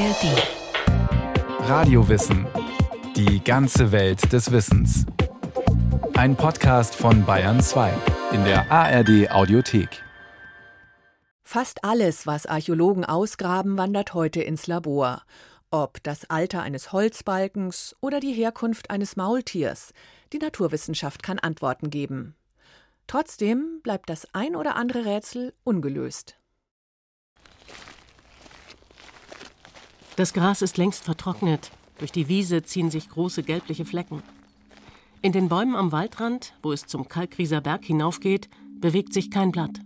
ARD. Radiowissen. Die ganze Welt des Wissens. Ein Podcast von Bayern 2 in der ARD Audiothek. Fast alles, was Archäologen ausgraben, wandert heute ins Labor. Ob das Alter eines Holzbalkens oder die Herkunft eines Maultiers. Die Naturwissenschaft kann Antworten geben. Trotzdem bleibt das ein oder andere Rätsel ungelöst. Das Gras ist längst vertrocknet. Durch die Wiese ziehen sich große gelbliche Flecken. In den Bäumen am Waldrand, wo es zum Kalkrieser Berg hinaufgeht, bewegt sich kein Blatt.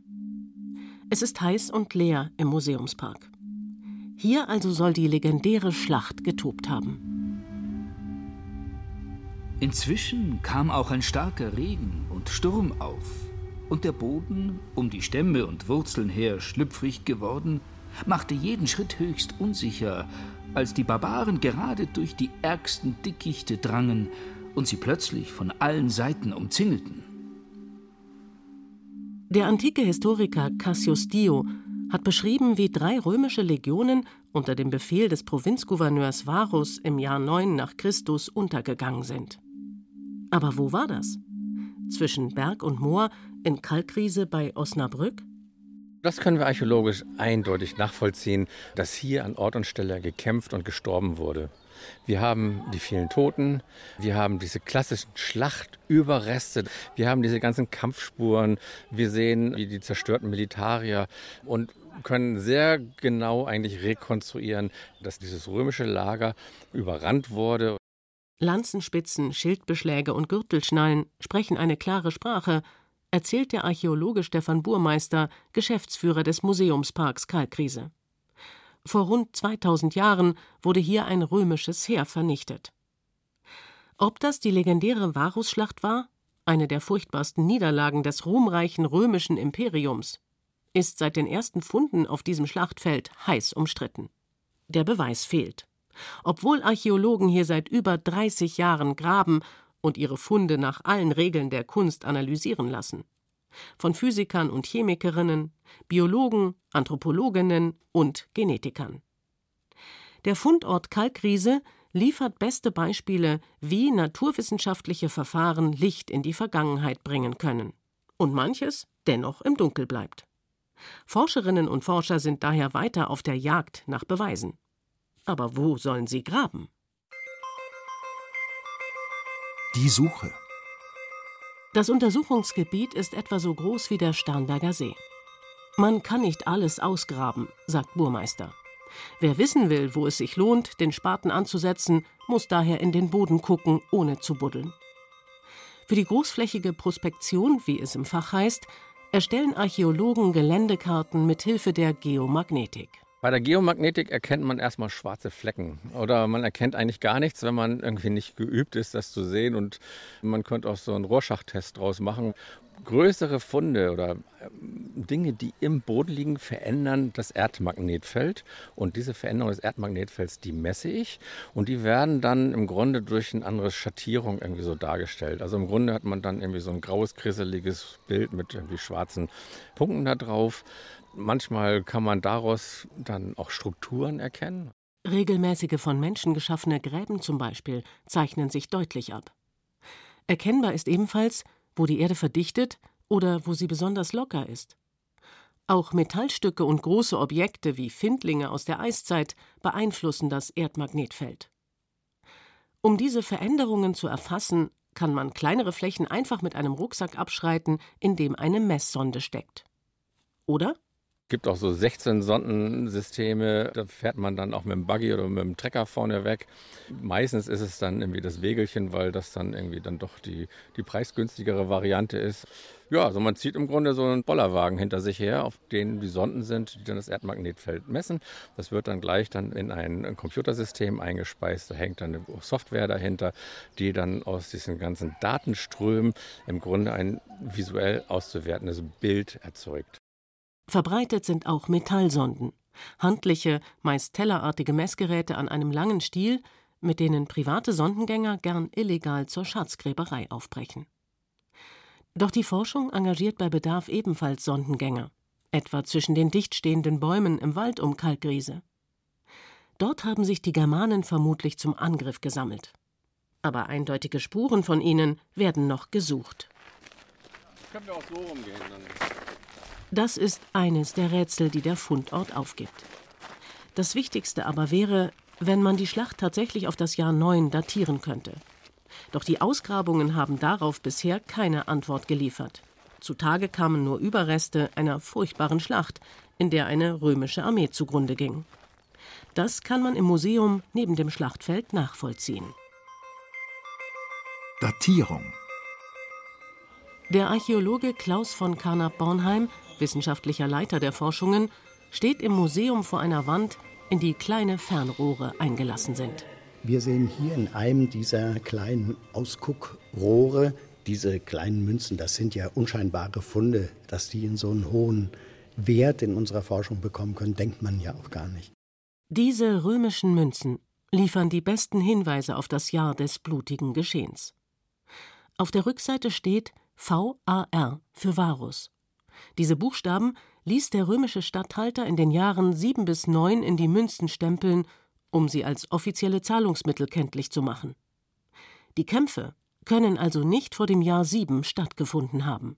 Es ist heiß und leer im Museumspark. Hier also soll die legendäre Schlacht getobt haben. Inzwischen kam auch ein starker Regen und Sturm auf, und der Boden, um die Stämme und Wurzeln her schlüpfrig geworden, machte jeden Schritt höchst unsicher, als die Barbaren gerade durch die ärgsten Dickichte drangen und sie plötzlich von allen Seiten umzingelten. Der antike Historiker Cassius Dio hat beschrieben, wie drei römische Legionen unter dem Befehl des Provinzgouverneurs Varus im Jahr 9 nach Christus untergegangen sind. Aber wo war das? Zwischen Berg und Moor in Kalkriese bei Osnabrück? Das können wir archäologisch eindeutig nachvollziehen, dass hier an Ort und Stelle gekämpft und gestorben wurde. Wir haben die vielen Toten, wir haben diese klassischen Schlachtüberreste, wir haben diese ganzen Kampfspuren, wir sehen die zerstörten Militarier und können sehr genau eigentlich rekonstruieren, dass dieses römische Lager überrannt wurde. Lanzenspitzen, Schildbeschläge und Gürtelschnallen sprechen eine klare Sprache, erzählt der Archäologe Stefan Burmeister, Geschäftsführer des Museumsparks Kalkriese. Vor rund 2000 Jahren wurde hier ein römisches Heer vernichtet. Ob das die legendäre Varusschlacht war, eine der furchtbarsten Niederlagen des ruhmreichen römischen Imperiums, ist seit den ersten Funden auf diesem Schlachtfeld heiß umstritten. Der Beweis fehlt. Obwohl Archäologen hier seit über 30 Jahren graben und ihre Funde nach allen Regeln der Kunst analysieren lassen. Von Physikern und Chemikerinnen, Biologen, Anthropologinnen und Genetikern. Der Fundort Kalkriese liefert beste Beispiele, wie naturwissenschaftliche Verfahren Licht in die Vergangenheit bringen können. Und manches dennoch im Dunkel bleibt. Forscherinnen und Forscher sind daher weiter auf der Jagd nach Beweisen. Aber wo sollen sie graben? Die Suche. Das Untersuchungsgebiet ist etwa so groß wie der Starnberger See. Man kann nicht alles ausgraben, sagt Burmeister. Wer wissen will, wo es sich lohnt, den Spaten anzusetzen, muss daher in den Boden gucken, ohne zu buddeln. Für die großflächige Prospektion, wie es im Fach heißt, erstellen Archäologen Geländekarten mit Hilfe der Geomagnetik. Bei der Geomagnetik erkennt man erstmal schwarze Flecken oder man erkennt eigentlich gar nichts, wenn man irgendwie nicht geübt ist, das zu sehen. Und man könnte auch so einen Rohrschachttest draus machen. Größere Funde oder ähm, Dinge, die im Boden liegen, verändern das Erdmagnetfeld. Und diese Veränderung des Erdmagnetfelds, die messe ich. Und die werden dann im Grunde durch eine andere Schattierung irgendwie so dargestellt. Also im Grunde hat man dann irgendwie so ein graues, krisseliges Bild mit irgendwie schwarzen Punkten da drauf. Manchmal kann man daraus dann auch Strukturen erkennen. Regelmäßige von Menschen geschaffene Gräben zum Beispiel zeichnen sich deutlich ab. Erkennbar ist ebenfalls, wo die Erde verdichtet oder wo sie besonders locker ist. Auch Metallstücke und große Objekte wie Findlinge aus der Eiszeit beeinflussen das Erdmagnetfeld. Um diese Veränderungen zu erfassen, kann man kleinere Flächen einfach mit einem Rucksack abschreiten, in dem eine Messsonde steckt. Oder gibt auch so 16 Sondensysteme, da fährt man dann auch mit dem Buggy oder mit dem Trecker vorne weg. Meistens ist es dann irgendwie das Wägelchen, weil das dann irgendwie dann doch die, die preisgünstigere Variante ist. Ja, also man zieht im Grunde so einen Bollerwagen hinter sich her, auf denen die Sonden sind, die dann das Erdmagnetfeld messen. Das wird dann gleich dann in ein Computersystem eingespeist. Da hängt dann eine Software dahinter, die dann aus diesen ganzen Datenströmen im Grunde ein visuell auszuwertendes Bild erzeugt. Verbreitet sind auch Metallsonden, handliche, meist tellerartige Messgeräte an einem langen Stiel, mit denen private Sondengänger gern illegal zur Schatzgräberei aufbrechen. Doch die Forschung engagiert bei Bedarf ebenfalls Sondengänger, etwa zwischen den dicht stehenden Bäumen im Wald um Kalkriese. Dort haben sich die Germanen vermutlich zum Angriff gesammelt. Aber eindeutige Spuren von ihnen werden noch gesucht. Können wir auch so rumgehen. Das ist eines der Rätsel, die der Fundort aufgibt. Das Wichtigste aber wäre, wenn man die Schlacht tatsächlich auf das Jahr 9 datieren könnte. Doch die Ausgrabungen haben darauf bisher keine Antwort geliefert. Zutage kamen nur Überreste einer furchtbaren Schlacht, in der eine römische Armee zugrunde ging. Das kann man im Museum neben dem Schlachtfeld nachvollziehen. Datierung Der Archäologe Klaus von Carnap-Bornheim, wissenschaftlicher Leiter der Forschungen, steht im Museum vor einer Wand, in die kleine Fernrohre eingelassen sind. Wir sehen hier in einem dieser kleinen Ausguckrohre diese kleinen Münzen. Das sind ja unscheinbare Funde, dass die in so einen hohen Wert in unserer Forschung bekommen können, denkt man ja auch gar nicht. Diese römischen Münzen liefern die besten Hinweise auf das Jahr des blutigen Geschehens. Auf der Rückseite steht VAR für Varus. Diese Buchstaben ließ der römische Statthalter in den Jahren 7 bis 9 in die Münzen stempeln um sie als offizielle Zahlungsmittel kenntlich zu machen. Die Kämpfe können also nicht vor dem Jahr 7 stattgefunden haben.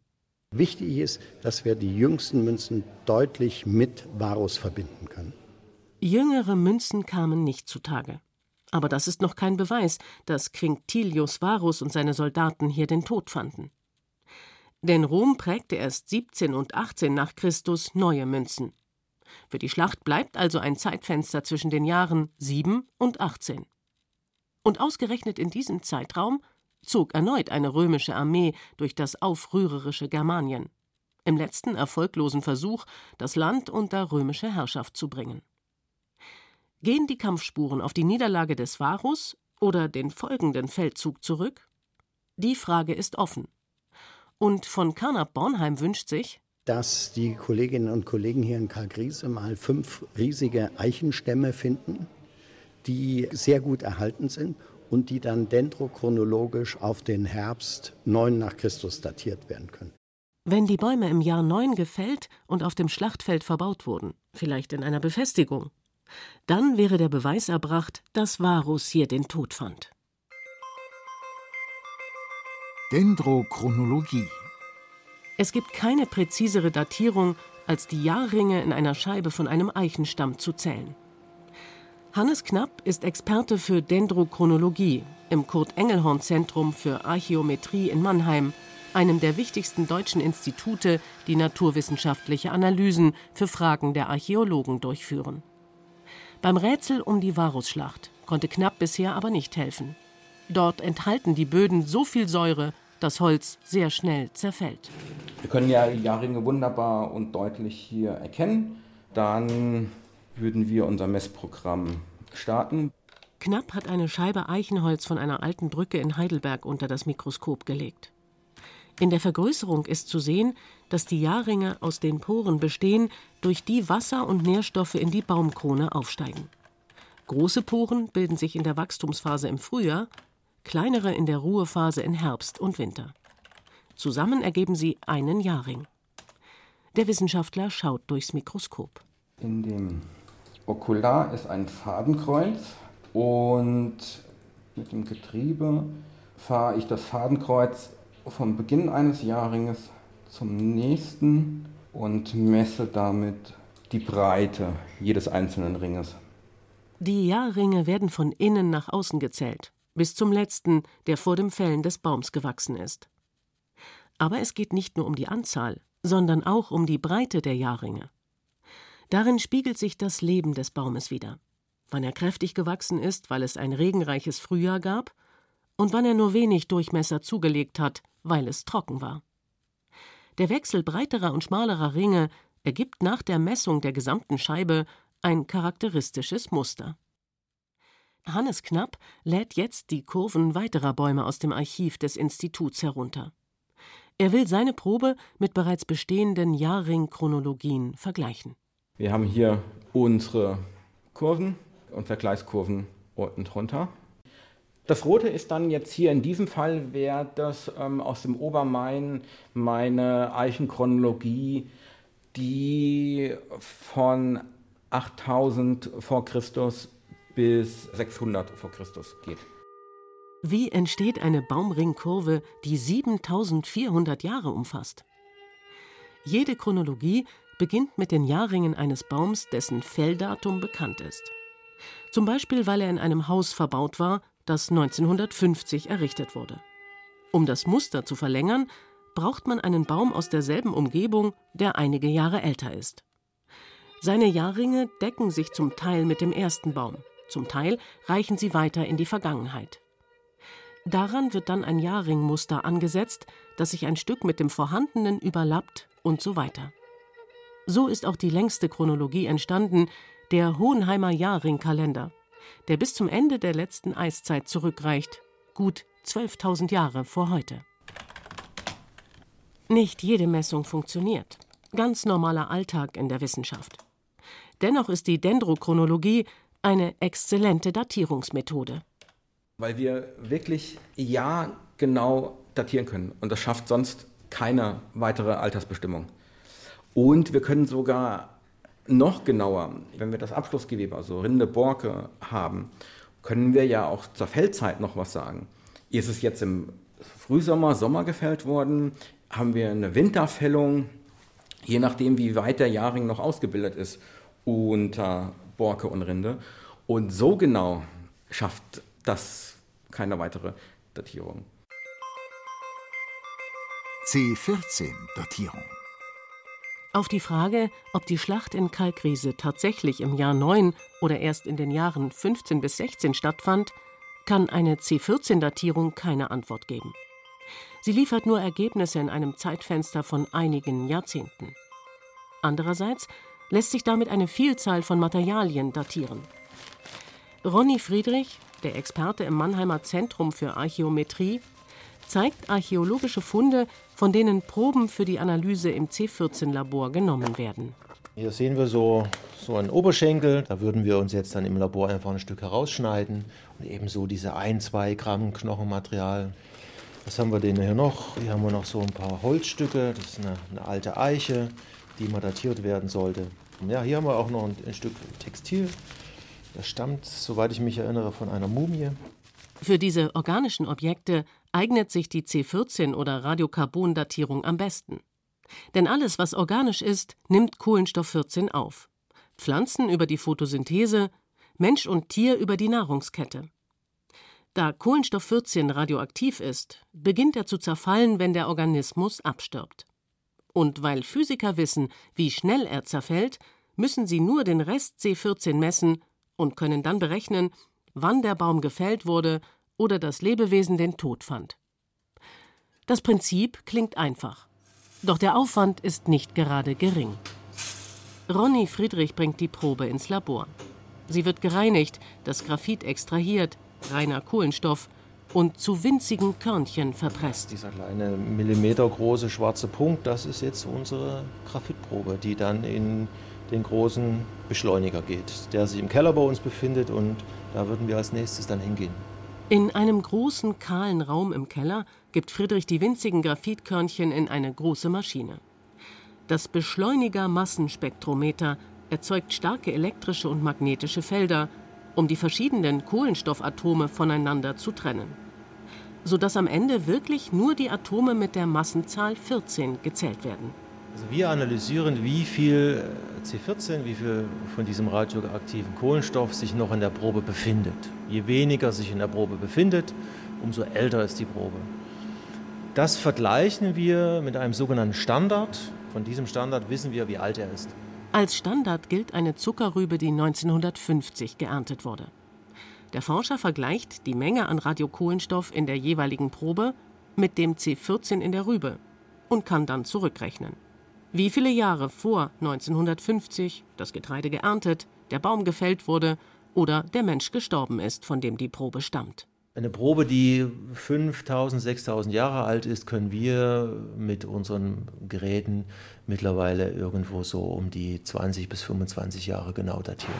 Wichtig ist, dass wir die jüngsten Münzen deutlich mit Varus verbinden können. Jüngere Münzen kamen nicht zutage. Aber das ist noch kein Beweis, dass Quinctilius Varus und seine Soldaten hier den Tod fanden. Denn Rom prägte erst 17 und 18 nach Christus neue Münzen. Für die Schlacht bleibt also ein Zeitfenster zwischen den Jahren 7 und 18. Und ausgerechnet in diesem Zeitraum zog erneut eine römische Armee durch das aufrührerische Germanien, im letzten erfolglosen Versuch, das Land unter römische Herrschaft zu bringen. Gehen die Kampfspuren auf die Niederlage des Varus oder den folgenden Feldzug zurück? Die Frage ist offen. Und von Carnap Bornheim wünscht sich, dass die Kolleginnen und Kollegen hier in Karlsriese mal fünf riesige Eichenstämme finden, die sehr gut erhalten sind und die dann dendrochronologisch auf den Herbst 9 nach Christus datiert werden können. Wenn die Bäume im Jahr 9 gefällt und auf dem Schlachtfeld verbaut wurden, vielleicht in einer Befestigung, dann wäre der Beweis erbracht, dass Varus hier den Tod fand. Dendrochronologie es gibt keine präzisere Datierung, als die Jahrringe in einer Scheibe von einem Eichenstamm zu zählen. Hannes Knapp ist Experte für Dendrochronologie im Kurt-Engelhorn-Zentrum für Archäometrie in Mannheim, einem der wichtigsten deutschen Institute, die naturwissenschaftliche Analysen für Fragen der Archäologen durchführen. Beim Rätsel um die Varusschlacht konnte Knapp bisher aber nicht helfen. Dort enthalten die Böden so viel Säure, das Holz sehr schnell zerfällt. Wir können ja die Jahrringe wunderbar und deutlich hier erkennen. Dann würden wir unser Messprogramm starten. Knapp hat eine Scheibe Eichenholz von einer alten Brücke in Heidelberg unter das Mikroskop gelegt. In der Vergrößerung ist zu sehen, dass die Jahrringe aus den Poren bestehen, durch die Wasser und Nährstoffe in die Baumkrone aufsteigen. Große Poren bilden sich in der Wachstumsphase im Frühjahr kleinere in der Ruhephase in Herbst und Winter. Zusammen ergeben sie einen Jahrring. Der Wissenschaftler schaut durchs Mikroskop. In dem Okular ist ein Fadenkreuz und mit dem Getriebe fahre ich das Fadenkreuz vom Beginn eines Jahrringes zum nächsten und messe damit die Breite jedes einzelnen Ringes. Die Jahrringe werden von innen nach außen gezählt bis zum letzten, der vor dem Fällen des Baums gewachsen ist. Aber es geht nicht nur um die Anzahl, sondern auch um die Breite der Jahrringe. Darin spiegelt sich das Leben des Baumes wider. Wann er kräftig gewachsen ist, weil es ein regenreiches Frühjahr gab, und wann er nur wenig Durchmesser zugelegt hat, weil es trocken war. Der Wechsel breiterer und schmalerer Ringe ergibt nach der Messung der gesamten Scheibe ein charakteristisches Muster. Hannes Knapp lädt jetzt die Kurven weiterer Bäume aus dem Archiv des Instituts herunter. Er will seine Probe mit bereits bestehenden Jahrring-Chronologien vergleichen. Wir haben hier unsere Kurven und Vergleichskurven unten drunter. Das Rote ist dann jetzt hier in diesem Fall, wäre das ähm, aus dem Obermain meine Eichenchronologie, die von 8000 vor Christus bis 600 vor Christus geht. Wie entsteht eine Baumringkurve, die 7400 Jahre umfasst? Jede Chronologie beginnt mit den Jahrringen eines Baums, dessen Felldatum bekannt ist. Zum Beispiel, weil er in einem Haus verbaut war, das 1950 errichtet wurde. Um das Muster zu verlängern, braucht man einen Baum aus derselben Umgebung, der einige Jahre älter ist. Seine Jahrringe decken sich zum Teil mit dem ersten Baum, zum Teil reichen sie weiter in die Vergangenheit. Daran wird dann ein Jahrringmuster angesetzt, das sich ein Stück mit dem vorhandenen überlappt und so weiter. So ist auch die längste Chronologie entstanden, der Hohenheimer Jahrringkalender, der bis zum Ende der letzten Eiszeit zurückreicht, gut 12.000 Jahre vor heute. Nicht jede Messung funktioniert. Ganz normaler Alltag in der Wissenschaft. Dennoch ist die Dendrochronologie eine exzellente Datierungsmethode. Weil wir wirklich ja genau datieren können. Und das schafft sonst keine weitere Altersbestimmung. Und wir können sogar noch genauer, wenn wir das Abschlussgewebe, also Rinde, Borke haben, können wir ja auch zur Feldzeit noch was sagen. Ist es jetzt im Frühsommer, Sommer gefällt worden? Haben wir eine Winterfällung? Je nachdem, wie weit der Jahrring noch ausgebildet ist unter Borke und Rinde. Und so genau schafft das keine weitere Datierung. C14-Datierung. Auf die Frage, ob die Schlacht in Kalkriese tatsächlich im Jahr 9 oder erst in den Jahren 15 bis 16 stattfand, kann eine C14-Datierung keine Antwort geben. Sie liefert nur Ergebnisse in einem Zeitfenster von einigen Jahrzehnten. Andererseits lässt sich damit eine Vielzahl von Materialien datieren. Ronny Friedrich, der Experte im Mannheimer Zentrum für Archäometrie, zeigt archäologische Funde, von denen Proben für die Analyse im C14-Labor genommen werden. Hier sehen wir so, so einen Oberschenkel. Da würden wir uns jetzt dann im Labor einfach ein Stück herausschneiden. Und ebenso diese 1, 2 Gramm Knochenmaterial. Was haben wir denn hier noch? Hier haben wir noch so ein paar Holzstücke. Das ist eine, eine alte Eiche, die mal datiert werden sollte. Ja, hier haben wir auch noch ein, ein Stück Textil. Das stammt, soweit ich mich erinnere, von einer Mumie. Für diese organischen Objekte eignet sich die C14 oder Radiokarbondatierung am besten. Denn alles, was organisch ist, nimmt Kohlenstoff 14 auf. Pflanzen über die Photosynthese, Mensch und Tier über die Nahrungskette. Da Kohlenstoff 14 radioaktiv ist, beginnt er zu zerfallen, wenn der Organismus abstirbt. Und weil Physiker wissen, wie schnell er zerfällt, müssen sie nur den Rest C14 messen und können dann berechnen, wann der Baum gefällt wurde oder das Lebewesen den Tod fand. Das Prinzip klingt einfach. Doch der Aufwand ist nicht gerade gering. Ronny Friedrich bringt die Probe ins Labor. Sie wird gereinigt, das Graphit extrahiert, reiner Kohlenstoff und zu winzigen Körnchen verpresst. Dieser kleine millimetergroße schwarze Punkt, das ist jetzt unsere Graphitprobe, die dann in den großen Beschleuniger geht, der sich im Keller bei uns befindet und da würden wir als nächstes dann hingehen. In einem großen, kahlen Raum im Keller gibt Friedrich die winzigen Graphitkörnchen in eine große Maschine. Das Beschleuniger-Massenspektrometer erzeugt starke elektrische und magnetische Felder, um die verschiedenen Kohlenstoffatome voneinander zu trennen, sodass am Ende wirklich nur die Atome mit der Massenzahl 14 gezählt werden. Also wir analysieren, wie viel C14, wie viel von diesem radioaktiven Kohlenstoff sich noch in der Probe befindet. Je weniger sich in der Probe befindet, umso älter ist die Probe. Das vergleichen wir mit einem sogenannten Standard. Von diesem Standard wissen wir, wie alt er ist. Als Standard gilt eine Zuckerrübe, die 1950 geerntet wurde. Der Forscher vergleicht die Menge an Radiokohlenstoff in der jeweiligen Probe mit dem C14 in der Rübe und kann dann zurückrechnen. Wie viele Jahre vor 1950 das Getreide geerntet, der Baum gefällt wurde oder der Mensch gestorben ist, von dem die Probe stammt. Eine Probe, die 5000, 6000 Jahre alt ist, können wir mit unseren Geräten mittlerweile irgendwo so um die 20 bis 25 Jahre genau datieren.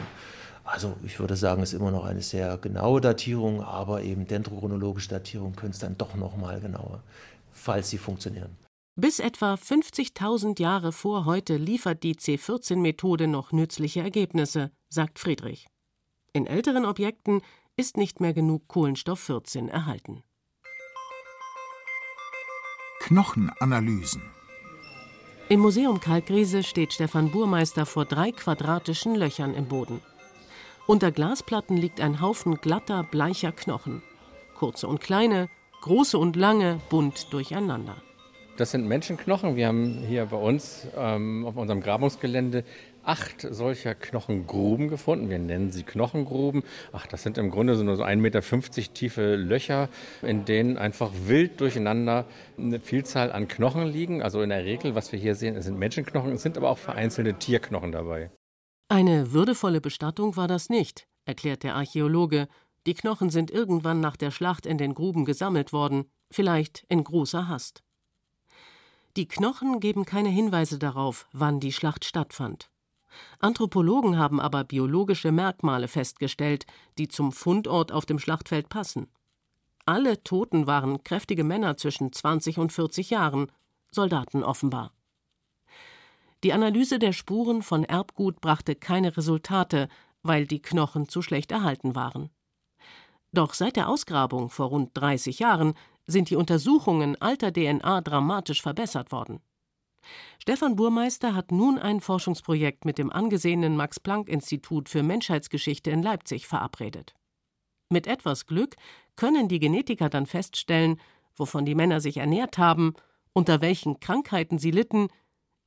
Also ich würde sagen, es ist immer noch eine sehr genaue Datierung, aber eben dendrochronologische Datierung können es dann doch noch mal genauer, falls sie funktionieren. Bis etwa 50.000 Jahre vor heute liefert die C14-Methode noch nützliche Ergebnisse, sagt Friedrich. In älteren Objekten ist nicht mehr genug Kohlenstoff 14 erhalten. Knochenanalysen. Im Museum Kalkriese steht Stefan Burmeister vor drei quadratischen Löchern im Boden. Unter Glasplatten liegt ein Haufen glatter, bleicher Knochen. Kurze und kleine, große und lange, bunt durcheinander. Das sind Menschenknochen. Wir haben hier bei uns ähm, auf unserem Grabungsgelände acht solcher Knochengruben gefunden. Wir nennen sie Knochengruben. Ach, das sind im Grunde so nur so 1,50 Meter tiefe Löcher, in denen einfach wild durcheinander eine Vielzahl an Knochen liegen. Also in der Regel, was wir hier sehen, sind Menschenknochen, es sind aber auch vereinzelte Tierknochen dabei. Eine würdevolle Bestattung war das nicht, erklärt der Archäologe. Die Knochen sind irgendwann nach der Schlacht in den Gruben gesammelt worden, vielleicht in großer Hast. Die Knochen geben keine Hinweise darauf, wann die Schlacht stattfand. Anthropologen haben aber biologische Merkmale festgestellt, die zum Fundort auf dem Schlachtfeld passen. Alle Toten waren kräftige Männer zwischen 20 und 40 Jahren, Soldaten offenbar. Die Analyse der Spuren von Erbgut brachte keine Resultate, weil die Knochen zu schlecht erhalten waren. Doch seit der Ausgrabung vor rund 30 Jahren sind die Untersuchungen alter DNA dramatisch verbessert worden. Stefan Burmeister hat nun ein Forschungsprojekt mit dem angesehenen Max-Planck-Institut für Menschheitsgeschichte in Leipzig verabredet. Mit etwas Glück können die Genetiker dann feststellen, wovon die Männer sich ernährt haben, unter welchen Krankheiten sie litten,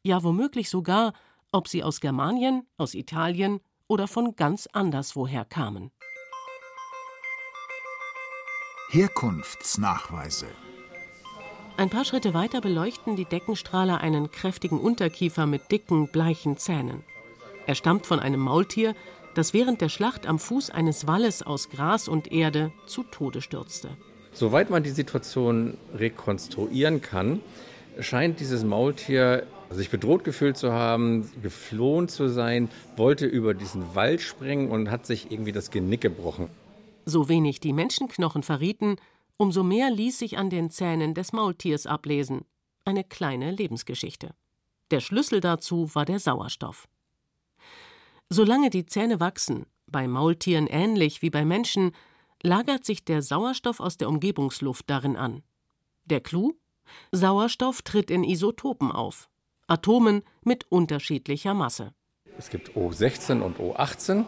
ja womöglich sogar, ob sie aus Germanien, aus Italien oder von ganz anderswoher kamen. Herkunftsnachweise. Ein paar Schritte weiter beleuchten die Deckenstrahler einen kräftigen Unterkiefer mit dicken, bleichen Zähnen. Er stammt von einem Maultier, das während der Schlacht am Fuß eines Walles aus Gras und Erde zu Tode stürzte. Soweit man die Situation rekonstruieren kann, scheint dieses Maultier sich bedroht gefühlt zu haben, geflohen zu sein, wollte über diesen Wald springen und hat sich irgendwie das Genick gebrochen. So wenig die Menschenknochen verrieten, umso mehr ließ sich an den Zähnen des Maultiers ablesen. Eine kleine Lebensgeschichte. Der Schlüssel dazu war der Sauerstoff. Solange die Zähne wachsen, bei Maultieren ähnlich wie bei Menschen, lagert sich der Sauerstoff aus der Umgebungsluft darin an. Der Clou? Sauerstoff tritt in Isotopen auf, Atomen mit unterschiedlicher Masse. Es gibt O16 und O18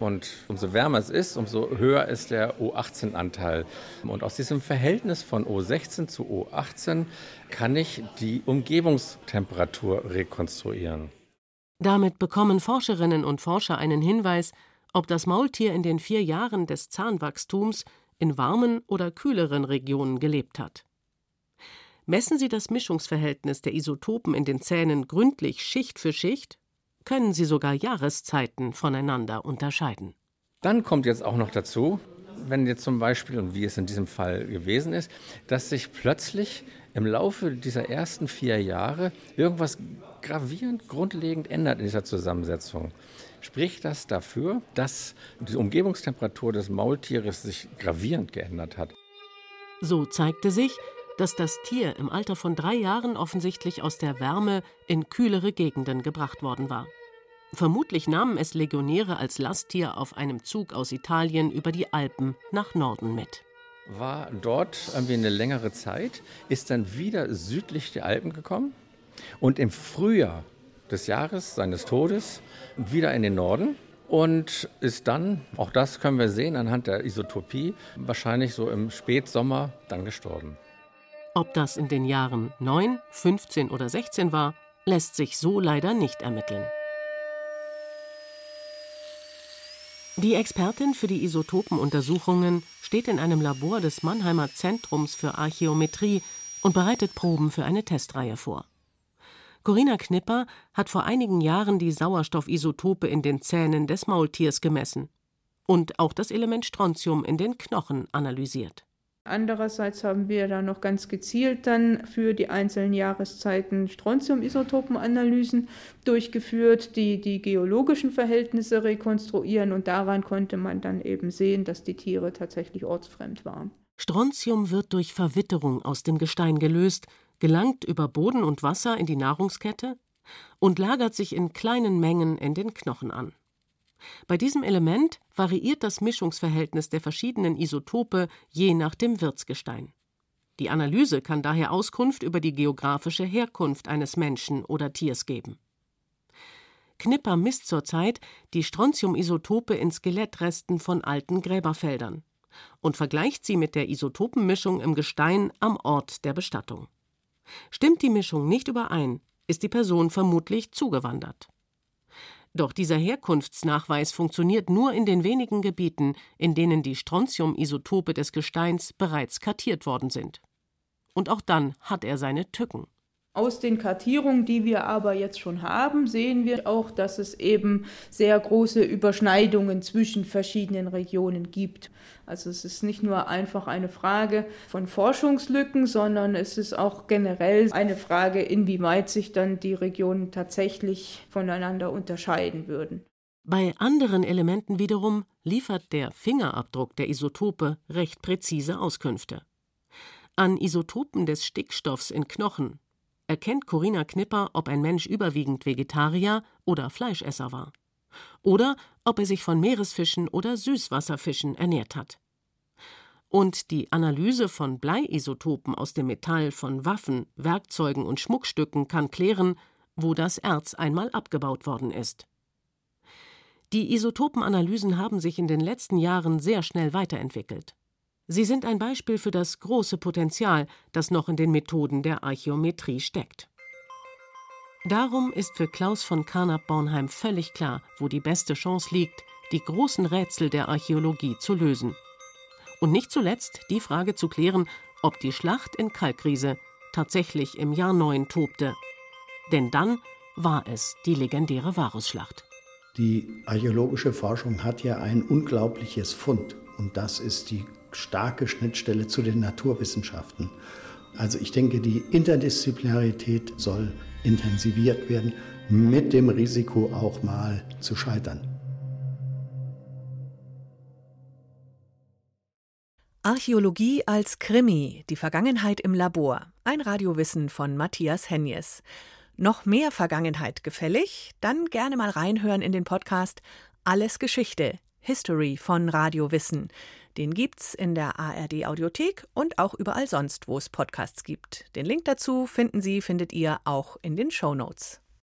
und umso wärmer es ist, umso höher ist der O18-Anteil. Und aus diesem Verhältnis von O16 zu O18 kann ich die Umgebungstemperatur rekonstruieren. Damit bekommen Forscherinnen und Forscher einen Hinweis, ob das Maultier in den vier Jahren des Zahnwachstums in warmen oder kühleren Regionen gelebt hat. Messen Sie das Mischungsverhältnis der Isotopen in den Zähnen gründlich Schicht für Schicht, können sie sogar Jahreszeiten voneinander unterscheiden. Dann kommt jetzt auch noch dazu, wenn jetzt zum Beispiel, und wie es in diesem Fall gewesen ist, dass sich plötzlich im Laufe dieser ersten vier Jahre irgendwas gravierend, grundlegend ändert in dieser Zusammensetzung. Spricht das dafür, dass die Umgebungstemperatur des Maultieres sich gravierend geändert hat? So zeigte sich, dass das Tier im Alter von drei Jahren offensichtlich aus der Wärme in kühlere Gegenden gebracht worden war. Vermutlich nahmen es Legionäre als Lasttier auf einem Zug aus Italien über die Alpen nach Norden mit. War dort irgendwie eine längere Zeit, ist dann wieder südlich der Alpen gekommen und im Frühjahr des Jahres seines Todes wieder in den Norden und ist dann, auch das können wir sehen anhand der Isotopie, wahrscheinlich so im Spätsommer dann gestorben. Ob das in den Jahren 9, 15 oder 16 war, lässt sich so leider nicht ermitteln. Die Expertin für die Isotopenuntersuchungen steht in einem Labor des Mannheimer Zentrums für Archäometrie und bereitet Proben für eine Testreihe vor. Corinna Knipper hat vor einigen Jahren die Sauerstoffisotope in den Zähnen des Maultiers gemessen und auch das Element Strontium in den Knochen analysiert. Andererseits haben wir da noch ganz gezielt dann für die einzelnen Jahreszeiten Strontium-Isotopenanalysen durchgeführt, die die geologischen Verhältnisse rekonstruieren und daran konnte man dann eben sehen, dass die Tiere tatsächlich ortsfremd waren. Strontium wird durch Verwitterung aus dem Gestein gelöst, gelangt über Boden und Wasser in die Nahrungskette und lagert sich in kleinen Mengen in den Knochen an. Bei diesem Element variiert das Mischungsverhältnis der verschiedenen Isotope je nach dem Wirtsgestein. Die Analyse kann daher Auskunft über die geografische Herkunft eines Menschen oder Tiers geben. Knipper misst zurzeit die Strontiumisotope in Skelettresten von alten Gräberfeldern und vergleicht sie mit der Isotopenmischung im Gestein am Ort der Bestattung. Stimmt die Mischung nicht überein, ist die Person vermutlich zugewandert. Doch dieser Herkunftsnachweis funktioniert nur in den wenigen Gebieten, in denen die Strontiumisotope des Gesteins bereits kartiert worden sind. Und auch dann hat er seine Tücken. Aus den Kartierungen, die wir aber jetzt schon haben, sehen wir auch, dass es eben sehr große Überschneidungen zwischen verschiedenen Regionen gibt. Also es ist nicht nur einfach eine Frage von Forschungslücken, sondern es ist auch generell eine Frage, inwieweit sich dann die Regionen tatsächlich voneinander unterscheiden würden. Bei anderen Elementen wiederum liefert der Fingerabdruck der Isotope recht präzise Auskünfte. An Isotopen des Stickstoffs in Knochen erkennt Corinna Knipper, ob ein Mensch überwiegend Vegetarier oder Fleischesser war. Oder ob er sich von Meeresfischen oder Süßwasserfischen ernährt hat. Und die Analyse von Bleiisotopen aus dem Metall von Waffen, Werkzeugen und Schmuckstücken kann klären, wo das Erz einmal abgebaut worden ist. Die Isotopenanalysen haben sich in den letzten Jahren sehr schnell weiterentwickelt. Sie sind ein Beispiel für das große Potenzial, das noch in den Methoden der Archäometrie steckt. Darum ist für Klaus von Carnap-Bornheim völlig klar, wo die beste Chance liegt, die großen Rätsel der Archäologie zu lösen. Und nicht zuletzt die Frage zu klären, ob die Schlacht in Kalkriese tatsächlich im Jahr 9 tobte. Denn dann war es die legendäre Varusschlacht. Die archäologische Forschung hat ja ein unglaubliches Fund und das ist die starke Schnittstelle zu den Naturwissenschaften. Also ich denke, die Interdisziplinarität soll intensiviert werden, mit dem Risiko auch mal zu scheitern. Archäologie als Krimi, die Vergangenheit im Labor. Ein Radiowissen von Matthias Henjes. Noch mehr Vergangenheit gefällig? Dann gerne mal reinhören in den Podcast Alles Geschichte, History von Radio Wissen. Den gibt's in der ARD Audiothek und auch überall sonst, wo es Podcasts gibt. Den Link dazu finden Sie, findet ihr auch in den Show Notes.